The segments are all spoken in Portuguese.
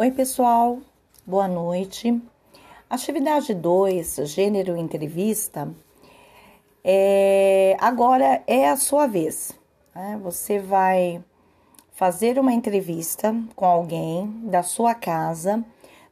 Oi, pessoal, boa noite. Atividade 2, gênero entrevista, é, agora é a sua vez. Né? Você vai fazer uma entrevista com alguém da sua casa,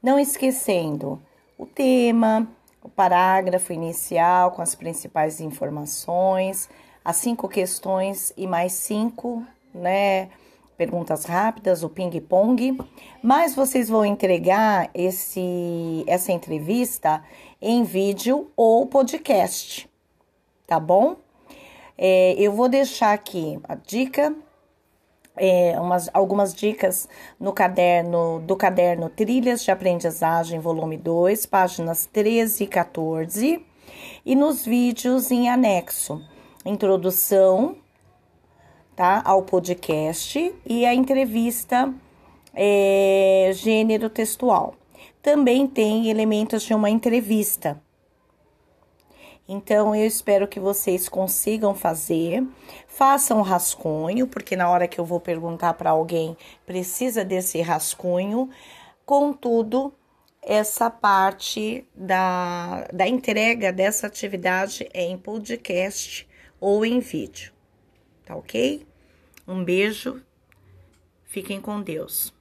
não esquecendo o tema, o parágrafo inicial com as principais informações, as cinco questões e mais cinco, né? Perguntas rápidas, o ping-pong, mas vocês vão entregar esse, essa entrevista em vídeo ou podcast, tá bom? É, eu vou deixar aqui a dica, é, umas, algumas dicas no caderno do caderno Trilhas de Aprendizagem, volume 2, páginas 13 e 14, e nos vídeos em anexo. Introdução, tá? Ao podcast e a entrevista é, gênero textual. Também tem elementos de uma entrevista. Então, eu espero que vocês consigam fazer. Façam rascunho, porque na hora que eu vou perguntar para alguém, precisa desse rascunho. Contudo, essa parte da, da entrega dessa atividade é em podcast ou em vídeo tá ok? Um beijo, fiquem com Deus.